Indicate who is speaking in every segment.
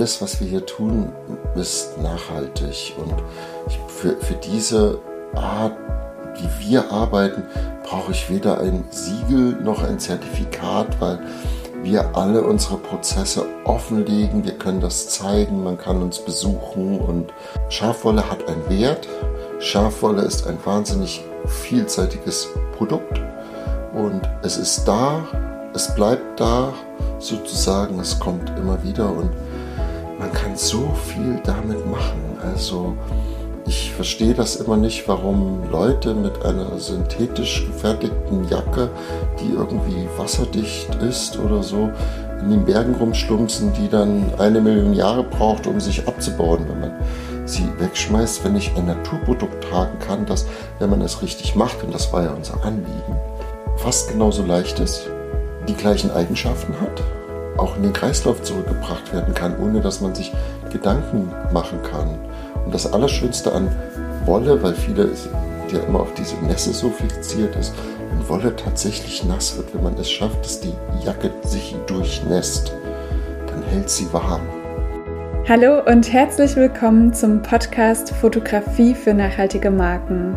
Speaker 1: alles, was wir hier tun, ist nachhaltig. Und für, für diese Art, wie wir arbeiten, brauche ich weder ein Siegel noch ein Zertifikat, weil wir alle unsere Prozesse offenlegen. Wir können das zeigen, man kann uns besuchen und Schafwolle hat einen Wert. Schafwolle ist ein wahnsinnig vielseitiges Produkt und es ist da, es bleibt da sozusagen, es kommt immer wieder und man kann so viel damit machen. Also ich verstehe das immer nicht, warum Leute mit einer synthetisch gefertigten Jacke, die irgendwie wasserdicht ist oder so, in den Bergen rumschlumpsen, die dann eine Million Jahre braucht, um sich abzubauen, wenn man sie wegschmeißt, wenn ich ein Naturprodukt tragen kann, das, wenn man es richtig macht, und das war ja unser Anliegen, fast genauso leicht ist, die gleichen Eigenschaften hat, auch in den Kreislauf zurückgebracht werden kann, ohne dass man sich Gedanken machen kann. Und das Allerschönste an Wolle, weil viele ja immer auf diese Nässe so fixiert ist, wenn Wolle tatsächlich nass wird, wenn man es schafft, dass die Jacke sich durchnässt, dann hält sie warm.
Speaker 2: Hallo und herzlich willkommen zum Podcast Fotografie für nachhaltige Marken.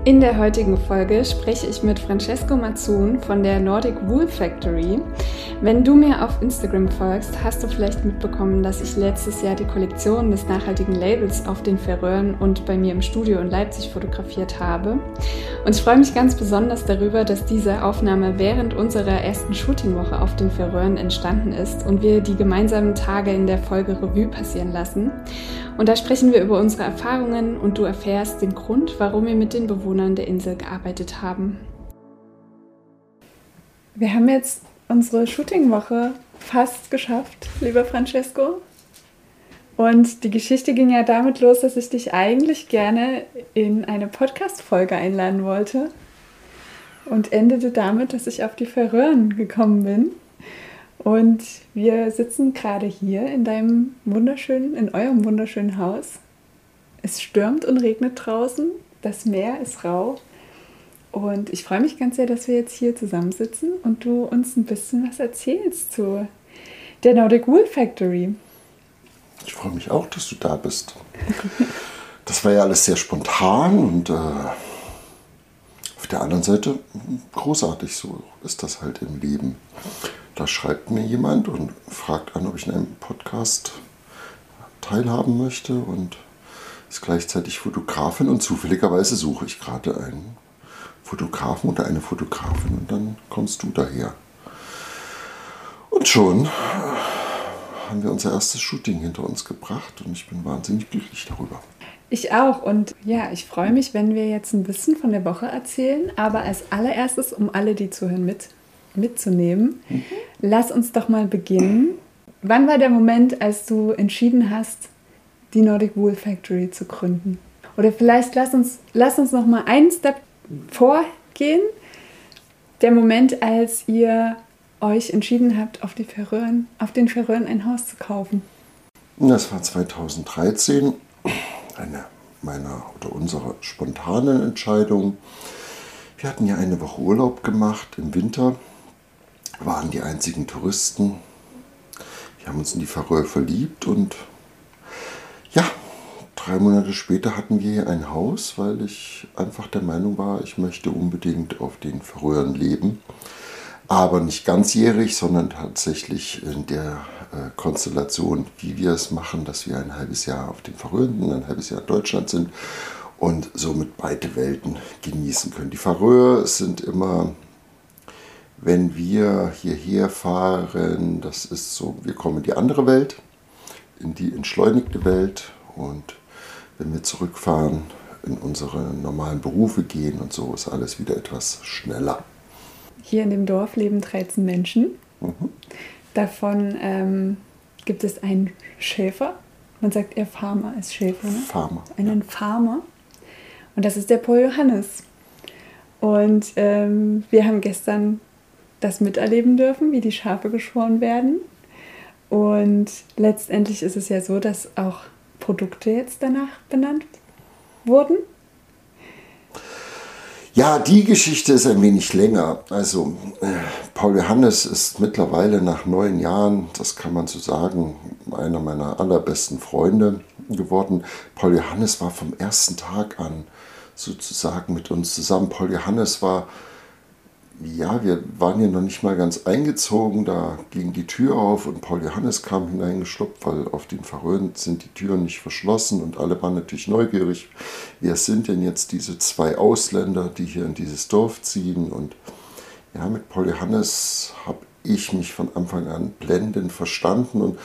Speaker 2: In der heutigen Folge spreche ich mit Francesco Mazzun von der Nordic Wool Factory. Wenn du mir auf Instagram folgst, hast du vielleicht mitbekommen, dass ich letztes Jahr die Kollektion des nachhaltigen Labels auf den Färöern und bei mir im Studio in Leipzig fotografiert habe. Und ich freue mich ganz besonders darüber, dass diese Aufnahme während unserer ersten Shootingwoche auf den Färöern entstanden ist und wir die gemeinsamen Tage in der Folge Revue passieren lassen. Und da sprechen wir über unsere Erfahrungen und du erfährst den Grund, warum wir mit den Bewohnern der Insel gearbeitet haben. Wir haben jetzt unsere Shootingwoche fast geschafft, lieber Francesco. Und die Geschichte ging ja damit los, dass ich dich eigentlich gerne in eine Podcast-Folge einladen wollte. Und endete damit, dass ich auf die Färöern gekommen bin. Und wir sitzen gerade hier in deinem wunderschönen, in eurem wunderschönen Haus. Es stürmt und regnet draußen, das Meer ist rau. Und ich freue mich ganz sehr, dass wir jetzt hier zusammensitzen und du uns ein bisschen was erzählst zu der Nordic Wool Factory.
Speaker 1: Ich freue mich auch, dass du da bist. Das war ja alles sehr spontan und äh, auf der anderen Seite großartig. So ist das halt im Leben. Da schreibt mir jemand und fragt an, ob ich in einem Podcast teilhaben möchte und ist gleichzeitig Fotografin und zufälligerweise suche ich gerade einen Fotografen oder eine Fotografin und dann kommst du daher. Und schon haben wir unser erstes Shooting hinter uns gebracht und ich bin wahnsinnig glücklich darüber.
Speaker 2: Ich auch und ja, ich freue mich, wenn wir jetzt ein bisschen von der Woche erzählen, aber als allererstes, um alle, die zuhören, mit mitzunehmen. Mhm. Lass uns doch mal beginnen. Wann war der Moment, als du entschieden hast, die Nordic Wool Factory zu gründen? Oder vielleicht lass uns, lass uns noch mal einen Step vorgehen. Der Moment, als ihr euch entschieden habt, auf, die Färöern, auf den Färöern ein Haus zu kaufen.
Speaker 1: Das war 2013, eine meiner oder unserer spontanen Entscheidung. Wir hatten ja eine Woche Urlaub gemacht im Winter waren die einzigen Touristen. Wir haben uns in die Färöer verliebt und ja, drei Monate später hatten wir hier ein Haus, weil ich einfach der Meinung war, ich möchte unbedingt auf den Färöern leben. Aber nicht ganzjährig, sondern tatsächlich in der äh, Konstellation, wie wir es machen, dass wir ein halbes Jahr auf den Färöern ein halbes Jahr in Deutschland sind und somit beide Welten genießen können. Die Färöer sind immer wenn wir hierher fahren, das ist so, wir kommen in die andere Welt, in die entschleunigte Welt und wenn wir zurückfahren, in unsere normalen Berufe gehen und so ist alles wieder etwas schneller.
Speaker 2: Hier in dem Dorf leben 13 Menschen. Mhm. Davon ähm, gibt es einen Schäfer Man sagt eher Farmer als Schäfer. Ne?
Speaker 1: Farmer.
Speaker 2: Einen Farmer. Und das ist der Paul Johannes. Und ähm, wir haben gestern das miterleben dürfen, wie die Schafe geschoren werden. Und letztendlich ist es ja so, dass auch Produkte jetzt danach benannt wurden.
Speaker 1: Ja, die Geschichte ist ein wenig länger. Also, äh, Paul Johannes ist mittlerweile nach neun Jahren, das kann man so sagen, einer meiner allerbesten Freunde geworden. Paul Johannes war vom ersten Tag an sozusagen mit uns zusammen. Paul Johannes war ja, wir waren hier noch nicht mal ganz eingezogen, da ging die Tür auf und Paul Johannes kam hineingeschlupft, weil auf den Verröhnt sind die Türen nicht verschlossen und alle waren natürlich neugierig. Wer sind denn jetzt diese zwei Ausländer, die hier in dieses Dorf ziehen? Und ja, mit Paul Johannes habe ich mich von Anfang an blendend verstanden und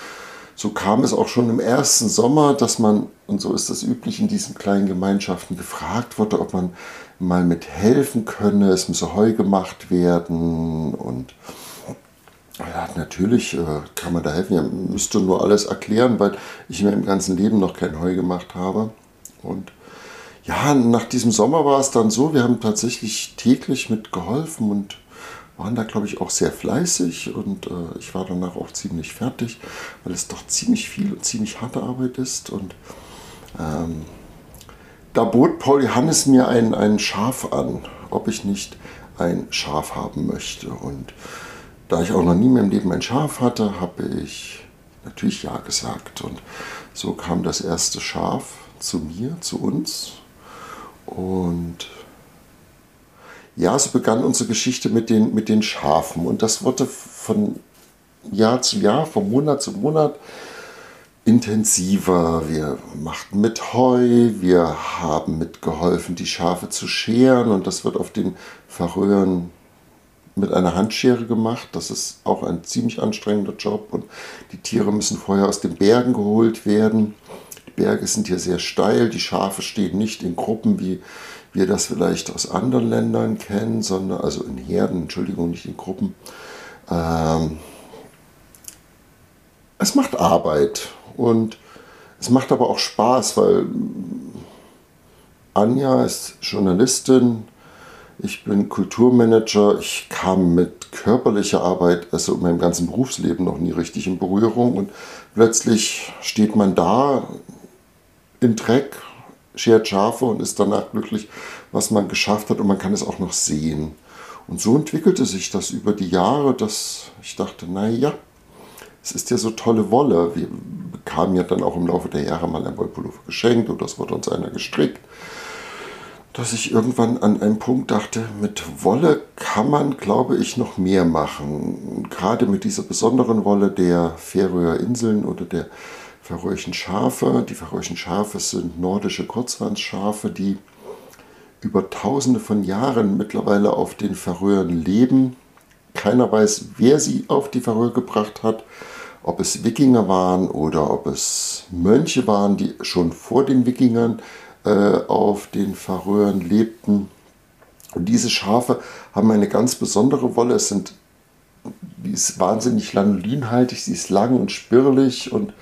Speaker 1: so kam es auch schon im ersten Sommer, dass man, und so ist das üblich in diesen kleinen Gemeinschaften, gefragt wurde, ob man mal mithelfen könne. Es müsse Heu gemacht werden und ja, natürlich äh, kann man da helfen. Ja, müsste nur alles erklären, weil ich mir im ganzen Leben noch kein Heu gemacht habe. Und ja, nach diesem Sommer war es dann so, wir haben tatsächlich täglich mitgeholfen und waren da, glaube ich, auch sehr fleißig und äh, ich war danach auch ziemlich fertig, weil es doch ziemlich viel und ziemlich harte Arbeit ist. Und ähm, da bot Paul Johannes mir ein, ein Schaf an, ob ich nicht ein Schaf haben möchte. Und da ich auch noch nie mehr im Leben ein Schaf hatte, habe ich natürlich Ja gesagt. Und so kam das erste Schaf zu mir, zu uns. Und ja, so begann unsere Geschichte mit den, mit den Schafen. Und das wurde von Jahr zu Jahr, von Monat zu Monat intensiver. Wir machten mit Heu, wir haben mitgeholfen, die Schafe zu scheren. Und das wird auf den Verröhren mit einer Handschere gemacht. Das ist auch ein ziemlich anstrengender Job. Und die Tiere müssen vorher aus den Bergen geholt werden. Berge sind hier sehr steil. Die Schafe stehen nicht in Gruppen wie wir das vielleicht aus anderen Ländern kennen, sondern also in Herden, Entschuldigung, nicht in Gruppen. Ähm, es macht Arbeit und es macht aber auch Spaß, weil Anja ist Journalistin, ich bin Kulturmanager, ich kam mit körperlicher Arbeit, also in meinem ganzen Berufsleben noch nie richtig in Berührung und plötzlich steht man da im Dreck schert Schafe und ist danach glücklich, was man geschafft hat und man kann es auch noch sehen. Und so entwickelte sich das über die Jahre, dass ich dachte, naja, es ist ja so tolle Wolle. Wir bekamen ja dann auch im Laufe der Jahre mal ein Wollpullover geschenkt oder es wurde uns einer gestrickt. Dass ich irgendwann an einem Punkt dachte, mit Wolle kann man, glaube ich, noch mehr machen. gerade mit dieser besonderen Wolle der Färöer Inseln oder der Färöischen Schafe. Die Färöischen Schafe sind nordische Kurzwandschafe, die über tausende von Jahren mittlerweile auf den Färöern leben. Keiner weiß, wer sie auf die Färöer gebracht hat, ob es Wikinger waren oder ob es Mönche waren, die schon vor den Wikingern äh, auf den Färöern lebten. Und diese Schafe haben eine ganz besondere Wolle. Es sind, die ist wahnsinnig lanolinhaltig, sie ist lang und spirlig und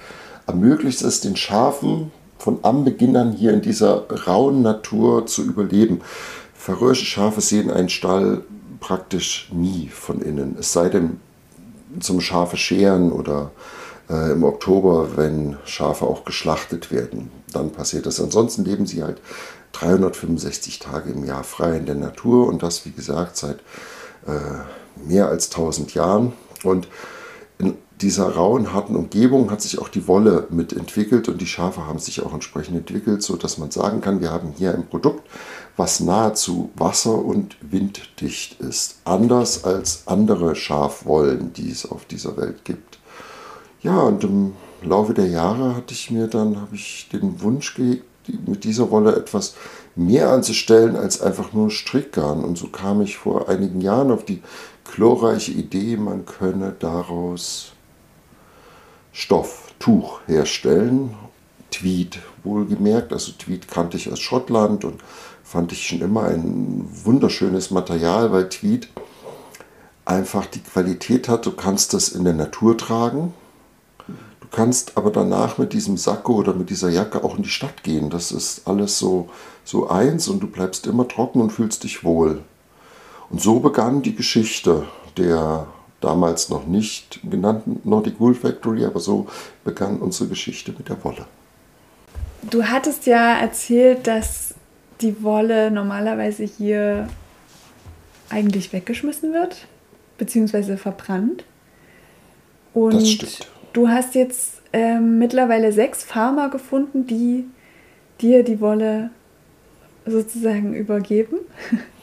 Speaker 1: ermöglicht es den Schafen von Anbeginn an hier in dieser rauen Natur zu überleben. Färöische Schafe sehen einen Stall praktisch nie von innen, es sei denn zum Schafe scheren oder äh, im Oktober, wenn Schafe auch geschlachtet werden. Dann passiert das. Ansonsten leben sie halt 365 Tage im Jahr frei in der Natur und das, wie gesagt, seit äh, mehr als 1000 Jahren. Und dieser rauen, harten Umgebung hat sich auch die Wolle mitentwickelt und die Schafe haben sich auch entsprechend entwickelt, sodass man sagen kann, wir haben hier ein Produkt, was nahezu wasser- und winddicht ist. Anders als andere Schafwollen, die es auf dieser Welt gibt. Ja, und im Laufe der Jahre hatte ich mir dann, habe ich den Wunsch gehegt, mit dieser Wolle etwas mehr anzustellen als einfach nur Strickgarn. Und so kam ich vor einigen Jahren auf die glorreiche Idee, man könne daraus Stoff, Tuch herstellen. Tweed wohlgemerkt, also Tweed kannte ich aus Schottland und fand ich schon immer ein wunderschönes Material, weil Tweed einfach die Qualität hat, du kannst das in der Natur tragen, du kannst aber danach mit diesem Sakko oder mit dieser Jacke auch in die Stadt gehen. Das ist alles so, so eins und du bleibst immer trocken und fühlst dich wohl. Und so begann die Geschichte der damals noch nicht genannten Nordic Wool Factory, aber so begann unsere Geschichte mit der Wolle.
Speaker 2: Du hattest ja erzählt, dass die Wolle normalerweise hier eigentlich weggeschmissen wird, beziehungsweise verbrannt. Und das stimmt. Du hast jetzt äh, mittlerweile sechs Farmer gefunden, die dir die Wolle sozusagen übergeben.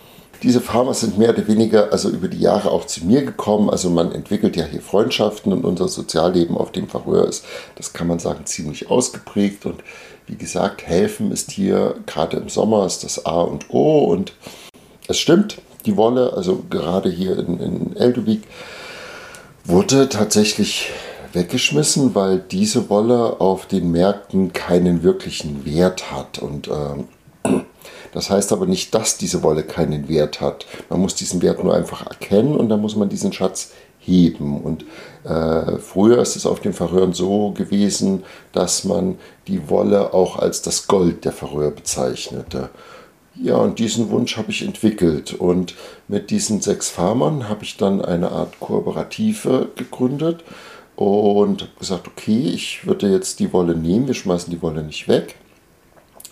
Speaker 1: Diese Farmer sind mehr oder weniger also über die Jahre auch zu mir gekommen. Also man entwickelt ja hier Freundschaften und unser Sozialleben auf dem Färöer ist, das kann man sagen, ziemlich ausgeprägt. Und wie gesagt, helfen ist hier gerade im Sommer ist das A und O. Und es stimmt, die Wolle, also gerade hier in, in Elduvik, wurde tatsächlich weggeschmissen, weil diese Wolle auf den Märkten keinen wirklichen Wert hat. Und äh, das heißt aber nicht, dass diese Wolle keinen Wert hat. Man muss diesen Wert nur einfach erkennen und dann muss man diesen Schatz heben. Und äh, früher ist es auf den Färöern so gewesen, dass man die Wolle auch als das Gold der Färöer bezeichnete. Ja, und diesen Wunsch habe ich entwickelt. Und mit diesen sechs Farmern habe ich dann eine Art Kooperative gegründet und habe gesagt, okay, ich würde jetzt die Wolle nehmen, wir schmeißen die Wolle nicht weg.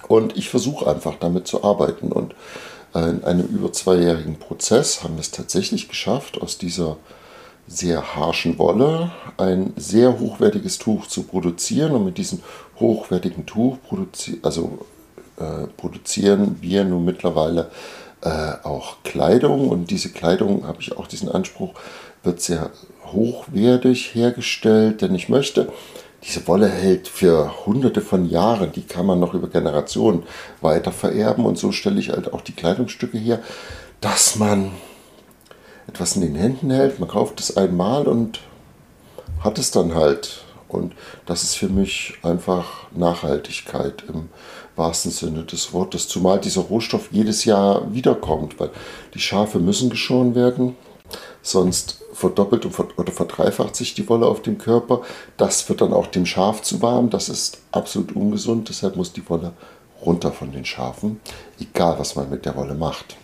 Speaker 1: Und ich versuche einfach damit zu arbeiten. Und äh, in einem über zweijährigen Prozess haben wir es tatsächlich geschafft, aus dieser sehr harschen Wolle ein sehr hochwertiges Tuch zu produzieren. Und mit diesem hochwertigen Tuch produzi also, äh, produzieren wir nun mittlerweile äh, auch Kleidung. Und diese Kleidung, habe ich auch diesen Anspruch, wird sehr hochwertig hergestellt, denn ich möchte, diese Wolle hält für hunderte von Jahren, die kann man noch über Generationen weiter vererben und so stelle ich halt auch die Kleidungsstücke her, dass man etwas in den Händen hält, man kauft es einmal und hat es dann halt. Und das ist für mich einfach Nachhaltigkeit im wahrsten Sinne des Wortes. Zumal dieser Rohstoff jedes Jahr wiederkommt, weil die Schafe müssen geschoren werden, sonst verdoppelt oder verdreifacht sich die Wolle auf dem Körper. Das wird dann auch dem Schaf zu warm. Das ist absolut ungesund. Deshalb muss die Wolle runter von den Schafen, egal was man mit der Wolle macht.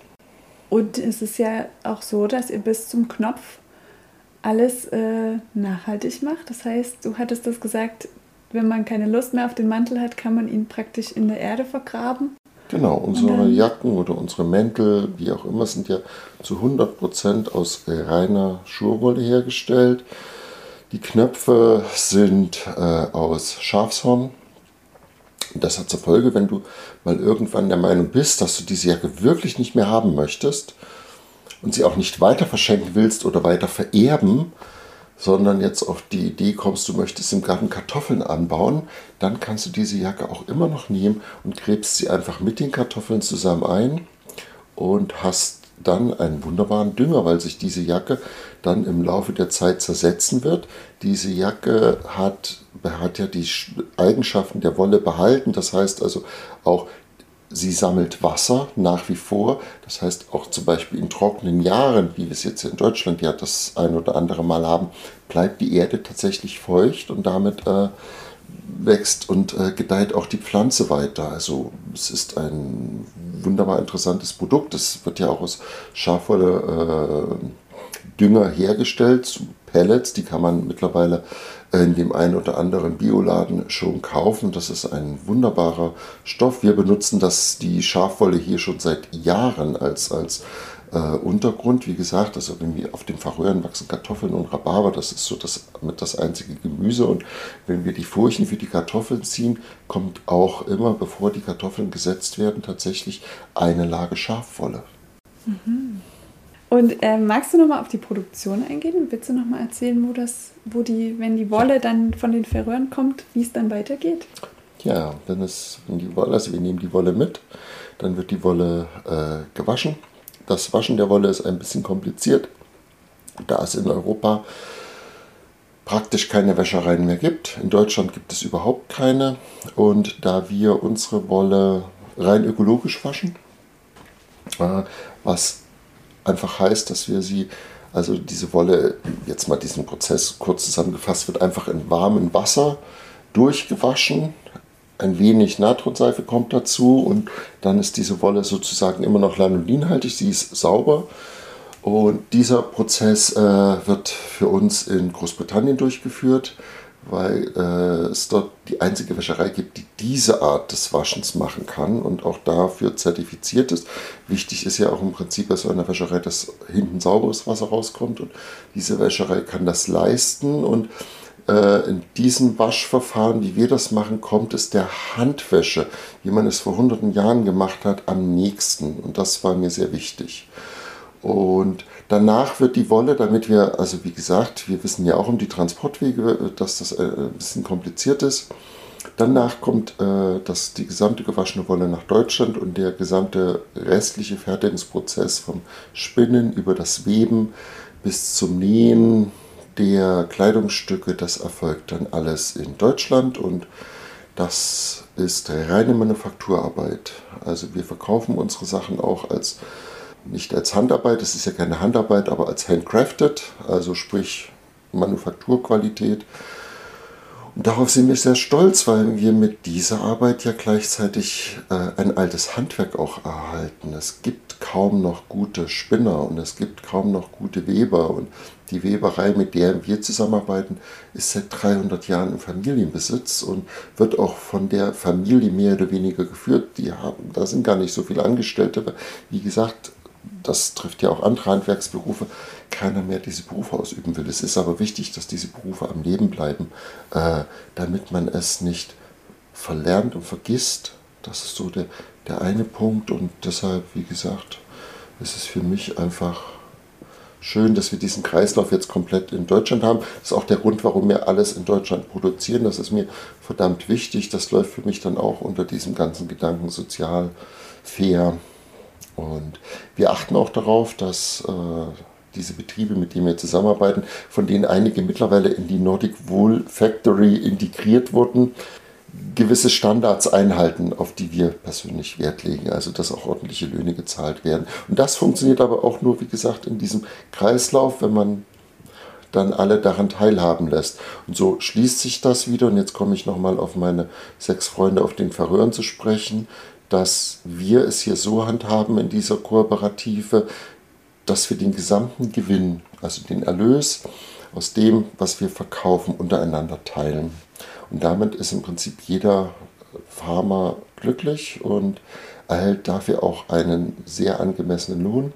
Speaker 2: Und es ist ja auch so, dass ihr bis zum Knopf alles äh, nachhaltig macht. Das heißt, du hattest das gesagt, wenn man keine Lust mehr auf den Mantel hat, kann man ihn praktisch in der Erde vergraben.
Speaker 1: Genau, unsere Jacken oder unsere Mäntel, wie auch immer, sind ja zu 100% aus reiner Schurwolle hergestellt. Die Knöpfe sind äh, aus Schafshorn. Das hat zur Folge, wenn du mal irgendwann der Meinung bist, dass du diese Jacke wirklich nicht mehr haben möchtest und sie auch nicht weiter verschenken willst oder weiter vererben, sondern jetzt auf die Idee kommst, du möchtest im Garten Kartoffeln anbauen, dann kannst du diese Jacke auch immer noch nehmen und gräbst sie einfach mit den Kartoffeln zusammen ein und hast dann einen wunderbaren Dünger, weil sich diese Jacke dann im Laufe der Zeit zersetzen wird. Diese Jacke hat, hat ja die Eigenschaften der Wolle behalten, das heißt also auch Sie sammelt Wasser nach wie vor. Das heißt, auch zum Beispiel in trockenen Jahren, wie wir es jetzt in Deutschland ja das ein oder andere Mal haben, bleibt die Erde tatsächlich feucht und damit äh, wächst und äh, gedeiht auch die Pflanze weiter. Also es ist ein wunderbar interessantes Produkt. Es wird ja auch aus Schafwolle äh, Dünger hergestellt zu Pellets. Die kann man mittlerweile in dem einen oder anderen Bioladen schon kaufen. Das ist ein wunderbarer Stoff. Wir benutzen das, die Schafwolle hier schon seit Jahren als, als äh, Untergrund. Wie gesagt, also wenn wir auf den Fachhören wachsen Kartoffeln und Rhabarber, das ist so das, mit das einzige Gemüse. Und wenn wir die Furchen für die Kartoffeln ziehen, kommt auch immer, bevor die Kartoffeln gesetzt werden, tatsächlich eine Lage Schafwolle.
Speaker 2: Mhm. Und äh, magst du nochmal auf die Produktion eingehen? Willst du nochmal erzählen, wo das, wo die, wenn die Wolle dann von den Färöern kommt, wie es dann weitergeht?
Speaker 1: Ja, wenn es, wenn die Wolle, also wir nehmen die Wolle mit, dann wird die Wolle äh, gewaschen. Das Waschen der Wolle ist ein bisschen kompliziert, da es in Europa praktisch keine Wäschereien mehr gibt. In Deutschland gibt es überhaupt keine. Und da wir unsere Wolle rein ökologisch waschen, äh, was einfach heißt, dass wir sie Also diese Wolle, jetzt mal diesen Prozess kurz zusammengefasst, wird einfach in warmem Wasser durchgewaschen. Ein wenig Natronseife kommt dazu und dann ist diese Wolle sozusagen immer noch lanolinhaltig, sie ist sauber. Und dieser Prozess äh, wird für uns in Großbritannien durchgeführt weil äh, es dort die einzige Wäscherei gibt, die diese Art des Waschens machen kann und auch dafür zertifiziert ist. Wichtig ist ja auch im Prinzip bei so einer Wäscherei, dass hinten sauberes Wasser rauskommt und diese Wäscherei kann das leisten und äh, in diesem Waschverfahren, wie wir das machen, kommt es der Handwäsche, wie man es vor hunderten Jahren gemacht hat, am nächsten und das war mir sehr wichtig. Und danach wird die Wolle, damit wir, also wie gesagt, wir wissen ja auch um die Transportwege, dass das äh, ein bisschen kompliziert ist. Danach kommt äh, das, die gesamte gewaschene Wolle nach Deutschland und der gesamte restliche Fertigungsprozess vom Spinnen über das Weben bis zum Nähen der Kleidungsstücke, das erfolgt dann alles in Deutschland und das ist reine Manufakturarbeit. Also wir verkaufen unsere Sachen auch als nicht als Handarbeit, das ist ja keine Handarbeit, aber als handcrafted, also sprich Manufakturqualität. Und darauf sind wir sehr stolz, weil wir mit dieser Arbeit ja gleichzeitig äh, ein altes Handwerk auch erhalten. Es gibt kaum noch gute Spinner und es gibt kaum noch gute Weber. Und die Weberei, mit der wir zusammenarbeiten, ist seit 300 Jahren im Familienbesitz und wird auch von der Familie mehr oder weniger geführt. Die haben, da sind gar nicht so viele Angestellte. Wie gesagt, das trifft ja auch andere Handwerksberufe, keiner mehr diese Berufe ausüben will. Es ist aber wichtig, dass diese Berufe am Leben bleiben, äh, damit man es nicht verlernt und vergisst. Das ist so der, der eine Punkt und deshalb, wie gesagt, ist es für mich einfach schön, dass wir diesen Kreislauf jetzt komplett in Deutschland haben. Das ist auch der Grund, warum wir alles in Deutschland produzieren. Das ist mir verdammt wichtig. Das läuft für mich dann auch unter diesem ganzen Gedanken sozial, fair, und wir achten auch darauf, dass äh, diese Betriebe, mit denen wir zusammenarbeiten, von denen einige mittlerweile in die Nordic Wool Factory integriert wurden, gewisse Standards einhalten, auf die wir persönlich Wert legen, also dass auch ordentliche Löhne gezahlt werden. Und das funktioniert aber auch nur, wie gesagt, in diesem Kreislauf, wenn man dann alle daran teilhaben lässt. Und so schließt sich das wieder. Und jetzt komme ich nochmal auf meine sechs Freunde auf den Verhören zu sprechen dass wir es hier so handhaben in dieser Kooperative, dass wir den gesamten Gewinn, also den Erlös aus dem, was wir verkaufen, untereinander teilen. Und damit ist im Prinzip jeder Farmer glücklich und erhält dafür auch einen sehr angemessenen Lohn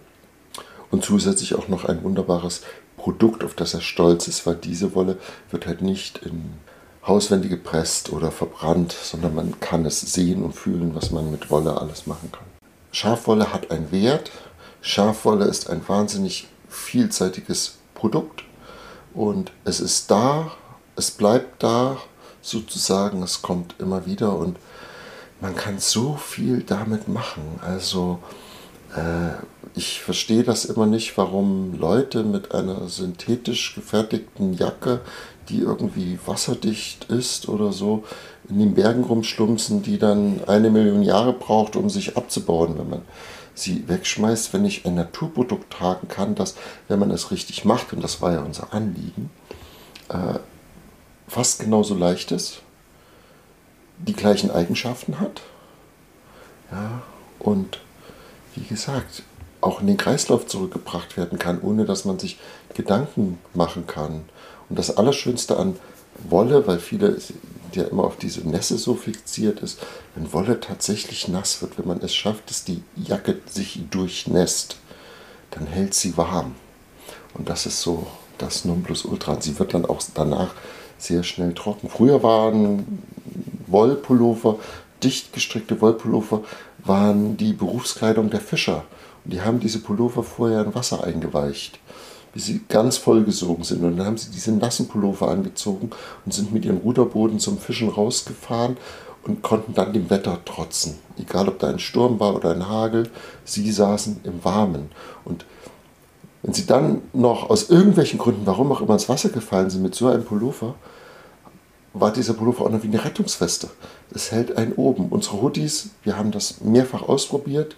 Speaker 1: und zusätzlich auch noch ein wunderbares Produkt, auf das er stolz ist, weil diese Wolle wird halt nicht in auswendig gepresst oder verbrannt, sondern man kann es sehen und fühlen, was man mit Wolle alles machen kann. Schafwolle hat einen Wert. Schafwolle ist ein wahnsinnig vielseitiges Produkt und es ist da, es bleibt da sozusagen, es kommt immer wieder und man kann so viel damit machen. Also äh, ich verstehe das immer nicht, warum Leute mit einer synthetisch gefertigten Jacke die irgendwie wasserdicht ist oder so, in den Bergen rumschlumpsen, die dann eine Million Jahre braucht, um sich abzubauen, wenn man sie wegschmeißt, wenn ich ein Naturprodukt tragen kann, das, wenn man es richtig macht, und das war ja unser Anliegen, äh, fast genauso leicht ist, die gleichen Eigenschaften hat, ja, und wie gesagt, auch in den Kreislauf zurückgebracht werden kann, ohne dass man sich Gedanken machen kann. Und das Allerschönste an Wolle, weil viele ja immer auf diese Nässe so fixiert ist, wenn Wolle tatsächlich nass wird, wenn man es schafft, dass die Jacke sich durchnässt, dann hält sie warm. Und das ist so das Nonplusultra. Sie wird dann auch danach sehr schnell trocken. Früher waren Wollpullover, dicht gestrickte Wollpullover, waren die Berufskleidung der Fischer. Und die haben diese Pullover vorher in Wasser eingeweicht bis sie ganz vollgesogen sind. Und dann haben sie diese nassen Pullover angezogen und sind mit ihrem Ruderboden zum Fischen rausgefahren und konnten dann dem Wetter trotzen. Egal ob da ein Sturm war oder ein Hagel, sie saßen im Warmen. Und wenn sie dann noch aus irgendwelchen Gründen, warum auch immer, ins Wasser gefallen sind mit so einem Pullover, war dieser Pullover auch noch wie eine Rettungsweste. Es hält einen oben. Unsere Hoodies, wir haben das mehrfach ausprobiert,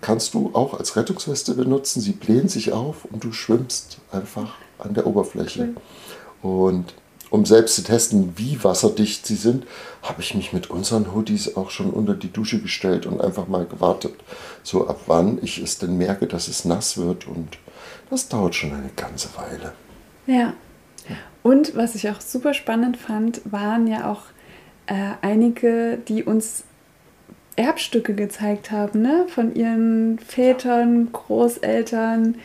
Speaker 1: kannst du auch als Rettungsweste benutzen. Sie blähen sich auf und du schwimmst einfach an der Oberfläche. Cool. Und um selbst zu testen, wie wasserdicht sie sind, habe ich mich mit unseren Hoodies auch schon unter die Dusche gestellt und einfach mal gewartet, so ab wann ich es denn merke, dass es nass wird. Und das dauert schon eine ganze Weile.
Speaker 2: Ja. Und was ich auch super spannend fand, waren ja auch äh, einige, die uns Erbstücke gezeigt haben, ne? Von ihren Vätern, Großeltern.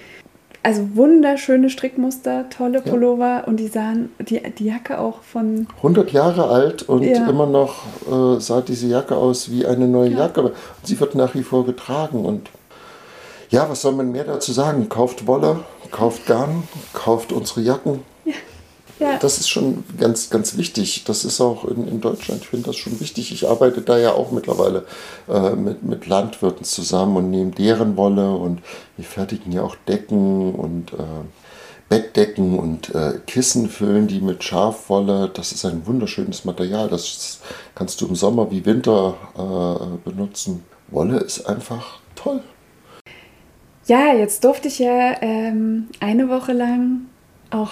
Speaker 2: Also wunderschöne Strickmuster, tolle Pullover ja. und die sahen, die, die Jacke auch von...
Speaker 1: 100 Jahre alt und ja. immer noch äh, sah diese Jacke aus wie eine neue ja. Jacke. sie wird nach wie vor getragen und ja, was soll man mehr dazu sagen? Kauft Wolle, kauft Garn, kauft unsere Jacken. Ja. Das ist schon ganz, ganz wichtig. Das ist auch in, in Deutschland, ich finde das schon wichtig. Ich arbeite da ja auch mittlerweile äh, mit, mit Landwirten zusammen und nehme deren Wolle und wir fertigen ja auch Decken und äh, Bettdecken und äh, Kissen füllen die mit Schafwolle. Das ist ein wunderschönes Material. Das kannst du im Sommer wie Winter äh, benutzen. Wolle ist einfach toll.
Speaker 2: Ja, jetzt durfte ich ja ähm, eine Woche lang auch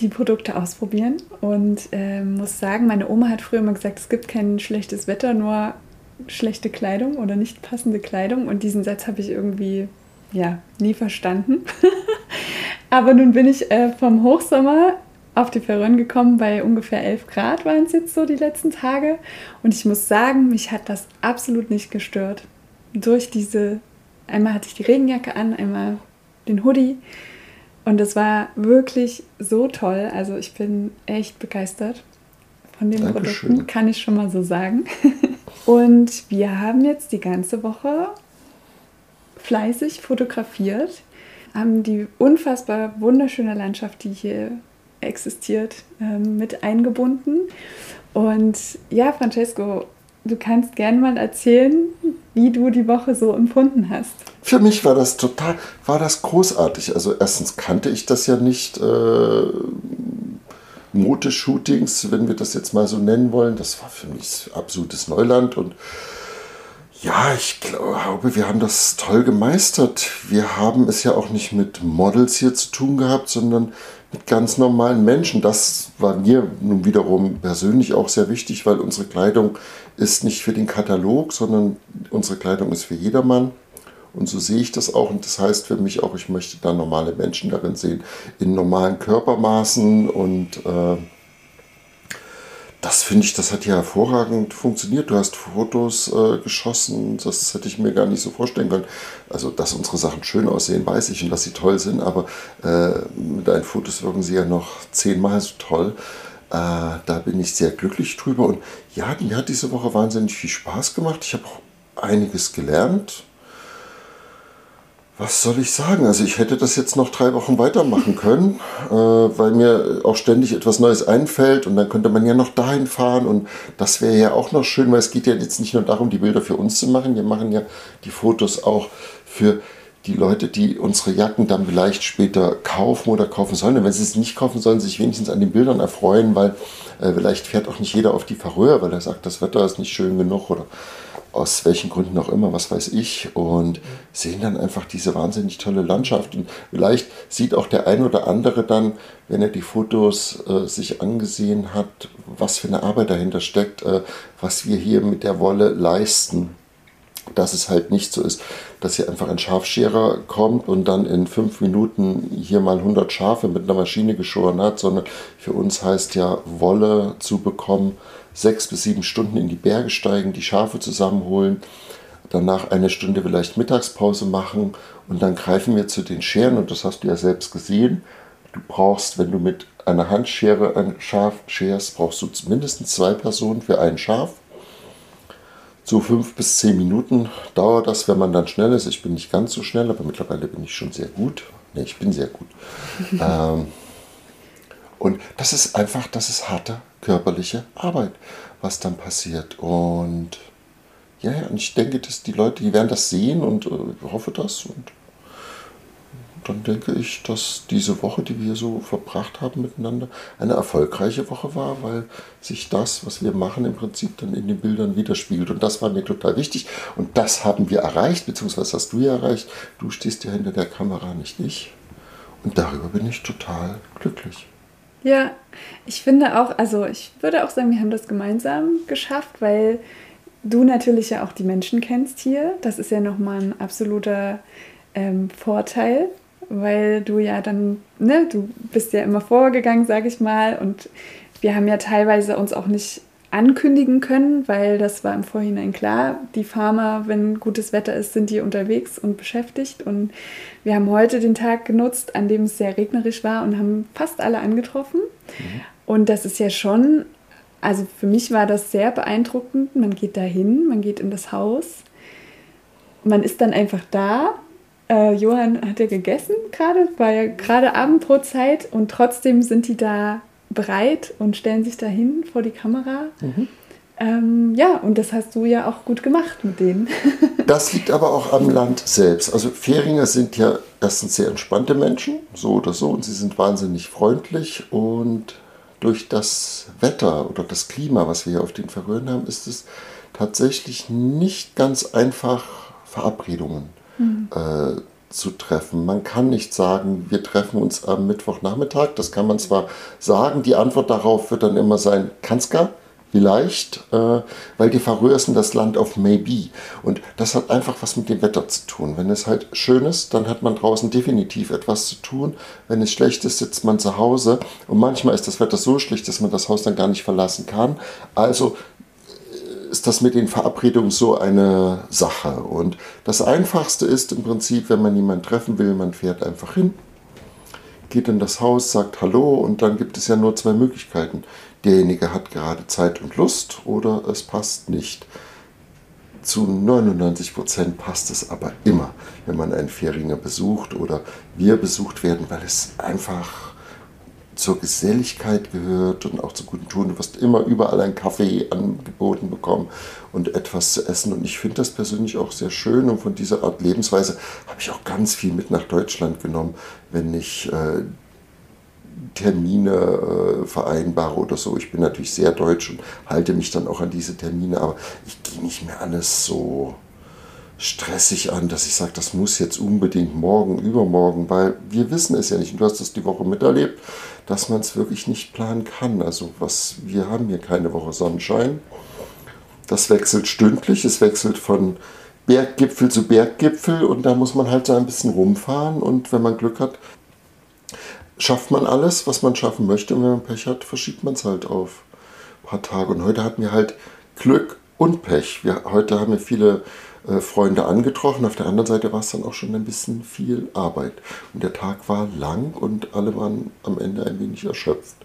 Speaker 2: die Produkte ausprobieren und äh, muss sagen, meine Oma hat früher immer gesagt, es gibt kein schlechtes Wetter, nur schlechte Kleidung oder nicht passende Kleidung. Und diesen Satz habe ich irgendwie ja nie verstanden. Aber nun bin ich äh, vom Hochsommer auf die Ferron gekommen, bei ungefähr 11 Grad waren es jetzt so die letzten Tage. Und ich muss sagen, mich hat das absolut nicht gestört. Durch diese, einmal hatte ich die Regenjacke an, einmal den Hoodie. Und es war wirklich so toll. Also ich bin echt begeistert von den Dankeschön. Produkten, kann ich schon mal so sagen. Und wir haben jetzt die ganze Woche fleißig fotografiert, haben die unfassbar wunderschöne Landschaft, die hier existiert, ähm, mit eingebunden. Und ja, Francesco, du kannst gerne mal erzählen, wie du die Woche so empfunden hast.
Speaker 1: Für mich war das total, war das großartig. Also erstens kannte ich das ja nicht. Äh, Moteshootings, wenn wir das jetzt mal so nennen wollen, das war für mich absolutes Neuland und ja, ich glaube, wir haben das toll gemeistert. Wir haben es ja auch nicht mit Models hier zu tun gehabt, sondern mit ganz normalen Menschen. Das war mir nun wiederum persönlich auch sehr wichtig, weil unsere Kleidung ist nicht für den Katalog, sondern unsere Kleidung ist für jedermann. Und so sehe ich das auch. Und das heißt für mich auch, ich möchte da normale Menschen darin sehen, in normalen Körpermaßen und äh, das finde ich, das hat ja hervorragend funktioniert. Du hast Fotos äh, geschossen, das hätte ich mir gar nicht so vorstellen können. Also, dass unsere Sachen schön aussehen, weiß ich und dass sie toll sind, aber äh, mit deinen Fotos wirken sie ja noch zehnmal so toll. Äh, da bin ich sehr glücklich drüber und ja, mir hat diese Woche wahnsinnig viel Spaß gemacht. Ich habe auch einiges gelernt was soll ich sagen? Also ich hätte das jetzt noch drei Wochen weitermachen können, äh, weil mir auch ständig etwas Neues einfällt und dann könnte man ja noch dahin fahren und das wäre ja auch noch schön, weil es geht ja jetzt nicht nur darum, die Bilder für uns zu machen, wir machen ja die Fotos auch für die Leute, die unsere Jacken dann vielleicht später kaufen oder kaufen sollen. Und wenn sie es nicht kaufen, sollen sie sich wenigstens an den Bildern erfreuen, weil äh, vielleicht fährt auch nicht jeder auf die Färöer, weil er sagt, das Wetter ist nicht schön genug oder aus welchen Gründen auch immer, was weiß ich, und sehen dann einfach diese wahnsinnig tolle Landschaft. Und vielleicht sieht auch der ein oder andere dann, wenn er die Fotos äh, sich angesehen hat, was für eine Arbeit dahinter steckt, äh, was wir hier mit der Wolle leisten. Dass es halt nicht so ist, dass hier einfach ein Schafscherer kommt und dann in fünf Minuten hier mal 100 Schafe mit einer Maschine geschoren hat, sondern für uns heißt ja Wolle zu bekommen, sechs bis sieben Stunden in die Berge steigen, die Schafe zusammenholen, danach eine Stunde vielleicht Mittagspause machen und dann greifen wir zu den Scheren und das hast du ja selbst gesehen. Du brauchst, wenn du mit einer Handschere ein Schaf scherst, brauchst du mindestens zwei Personen für ein Schaf. So fünf bis zehn Minuten dauert das, wenn man dann schnell ist. Ich bin nicht ganz so schnell, aber mittlerweile bin ich schon sehr gut. Ne, ich bin sehr gut. ähm, und das ist einfach, das ist harte körperliche Arbeit, was dann passiert. Und ja, und ich denke, dass die Leute, die werden das sehen und äh, hoffe das. Und dann denke ich, dass diese Woche, die wir so verbracht haben miteinander, eine erfolgreiche Woche war, weil sich das, was wir machen, im Prinzip dann in den Bildern widerspiegelt. Und das war mir total wichtig. Und das haben wir erreicht, beziehungsweise hast du ja erreicht. Du stehst ja hinter der Kamera, nicht ich. Und darüber bin ich total glücklich.
Speaker 2: Ja, ich finde auch, also ich würde auch sagen, wir haben das gemeinsam geschafft, weil du natürlich ja auch die Menschen kennst hier. Das ist ja nochmal ein absoluter ähm, Vorteil, weil du ja dann, ne, du bist ja immer vorgegangen, sag ich mal, und wir haben ja teilweise uns auch nicht ankündigen können, weil das war im Vorhinein klar. Die Farmer, wenn gutes Wetter ist, sind die unterwegs und beschäftigt. Und wir haben heute den Tag genutzt, an dem es sehr regnerisch war und haben fast alle angetroffen. Mhm. Und das ist ja schon, also für mich war das sehr beeindruckend. Man geht dahin, man geht in das Haus, man ist dann einfach da. Äh, Johann hat ja gegessen gerade, war ja gerade Abendbrotzeit und trotzdem sind die da bereit und stellen sich dahin vor die Kamera. Mhm. Ähm, ja, und das hast du ja auch gut gemacht mit denen.
Speaker 1: das liegt aber auch am Land selbst. Also Fähringer sind ja erstens sehr entspannte Menschen, so oder so, und sie sind wahnsinnig freundlich und durch das Wetter oder das Klima, was wir hier auf den Färöern haben, ist es tatsächlich nicht ganz einfach, Verabredungen mhm. äh, zu treffen. Man kann nicht sagen, wir treffen uns am Mittwochnachmittag. Das kann man zwar sagen, die Antwort darauf wird dann immer sein, Kanska, vielleicht, äh, weil die verrösen das Land auf Maybe. Und das hat einfach was mit dem Wetter zu tun. Wenn es halt schön ist, dann hat man draußen definitiv etwas zu tun. Wenn es schlecht ist, sitzt man zu Hause. Und manchmal ist das Wetter so schlecht, dass man das Haus dann gar nicht verlassen kann. Also ist das mit den Verabredungen so eine Sache. Und das Einfachste ist im Prinzip, wenn man jemanden treffen will, man fährt einfach hin, geht in das Haus, sagt Hallo und dann gibt es ja nur zwei Möglichkeiten. Derjenige hat gerade Zeit und Lust oder es passt nicht. Zu 99 Prozent passt es aber immer, wenn man einen Fähringer besucht oder wir besucht werden, weil es einfach zur Geselligkeit gehört und auch zu guten Tun. Du wirst immer überall einen Kaffee angeboten bekommen und etwas zu essen. Und ich finde das persönlich auch sehr schön. Und von dieser Art Lebensweise habe ich auch ganz viel mit nach Deutschland genommen, wenn ich äh, Termine äh, vereinbare oder so. Ich bin natürlich sehr deutsch und halte mich dann auch an diese Termine, aber ich gehe nicht mehr alles so stressig an, dass ich sage, das muss jetzt unbedingt morgen, übermorgen, weil wir wissen es ja nicht. Und du hast das die Woche miterlebt, dass man es wirklich nicht planen kann. Also was, wir haben hier keine Woche Sonnenschein. Das wechselt stündlich, es wechselt von Berggipfel zu Berggipfel und da muss man halt so ein bisschen rumfahren und wenn man Glück hat, schafft man alles, was man schaffen möchte und wenn man Pech hat, verschiebt man es halt auf ein paar Tage. Und heute hatten wir halt Glück und Pech. Wir, heute haben wir viele äh, Freunde angetroffen. Auf der anderen Seite war es dann auch schon ein bisschen viel Arbeit. Und der Tag war lang und alle waren am Ende ein wenig erschöpft.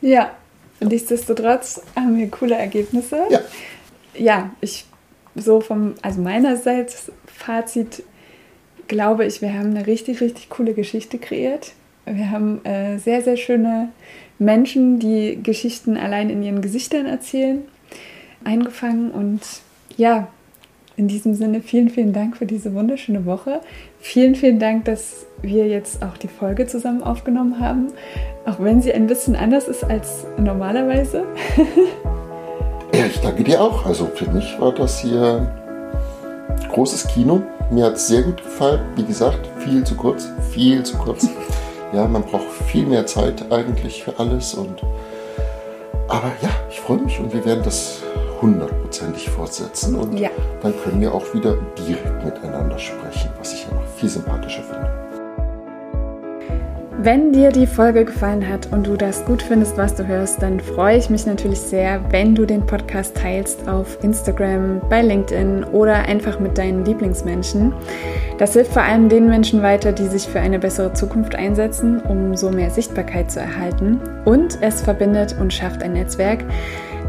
Speaker 2: Ja, nichtsdestotrotz haben wir coole Ergebnisse. Ja. Ja, ich so vom, also meinerseits Fazit, glaube ich, wir haben eine richtig, richtig coole Geschichte kreiert. Wir haben äh, sehr, sehr schöne Menschen, die Geschichten allein in ihren Gesichtern erzählen, eingefangen und ja, in diesem Sinne vielen, vielen Dank für diese wunderschöne Woche. Vielen, vielen Dank, dass wir jetzt auch die Folge zusammen aufgenommen haben, auch wenn sie ein bisschen anders ist als normalerweise.
Speaker 1: ja, ich danke dir auch. Also für mich war das hier großes Kino. Mir hat es sehr gut gefallen. Wie gesagt, viel zu kurz, viel zu kurz. Ja, man braucht viel mehr Zeit eigentlich für alles und aber ja, ich freue mich und wir werden das hundertprozentig fortsetzen und ja. dann können wir auch wieder direkt miteinander sprechen, was ich ja noch viel sympathischer finde.
Speaker 2: Wenn dir die Folge gefallen hat und du das gut findest, was du hörst, dann freue ich mich natürlich sehr, wenn du den Podcast teilst auf Instagram, bei LinkedIn oder einfach mit deinen Lieblingsmenschen. Das hilft vor allem den Menschen weiter, die sich für eine bessere Zukunft einsetzen, um so mehr Sichtbarkeit zu erhalten. Und es verbindet und schafft ein Netzwerk,